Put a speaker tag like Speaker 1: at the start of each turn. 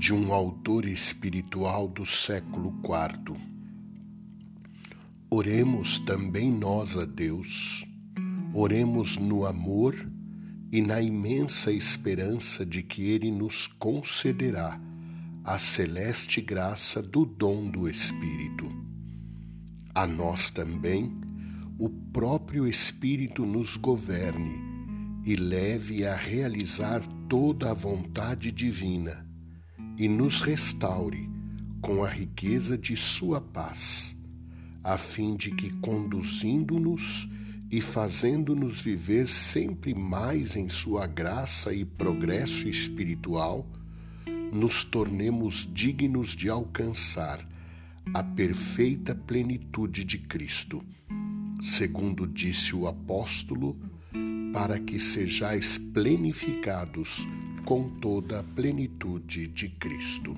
Speaker 1: de um autor espiritual do século IV. Oremos também nós a Deus, oremos no amor e na imensa esperança de que Ele nos concederá a celeste graça do dom do Espírito. A nós também, o próprio Espírito nos governe e leve a realizar toda a vontade divina e nos restaure com a riqueza de Sua paz, a fim de que, conduzindo-nos e fazendo-nos viver sempre mais em Sua graça e progresso espiritual, nos tornemos dignos de alcançar a perfeita plenitude de Cristo, segundo disse o apóstolo, para que sejais plenificados com toda a plenitude de Cristo.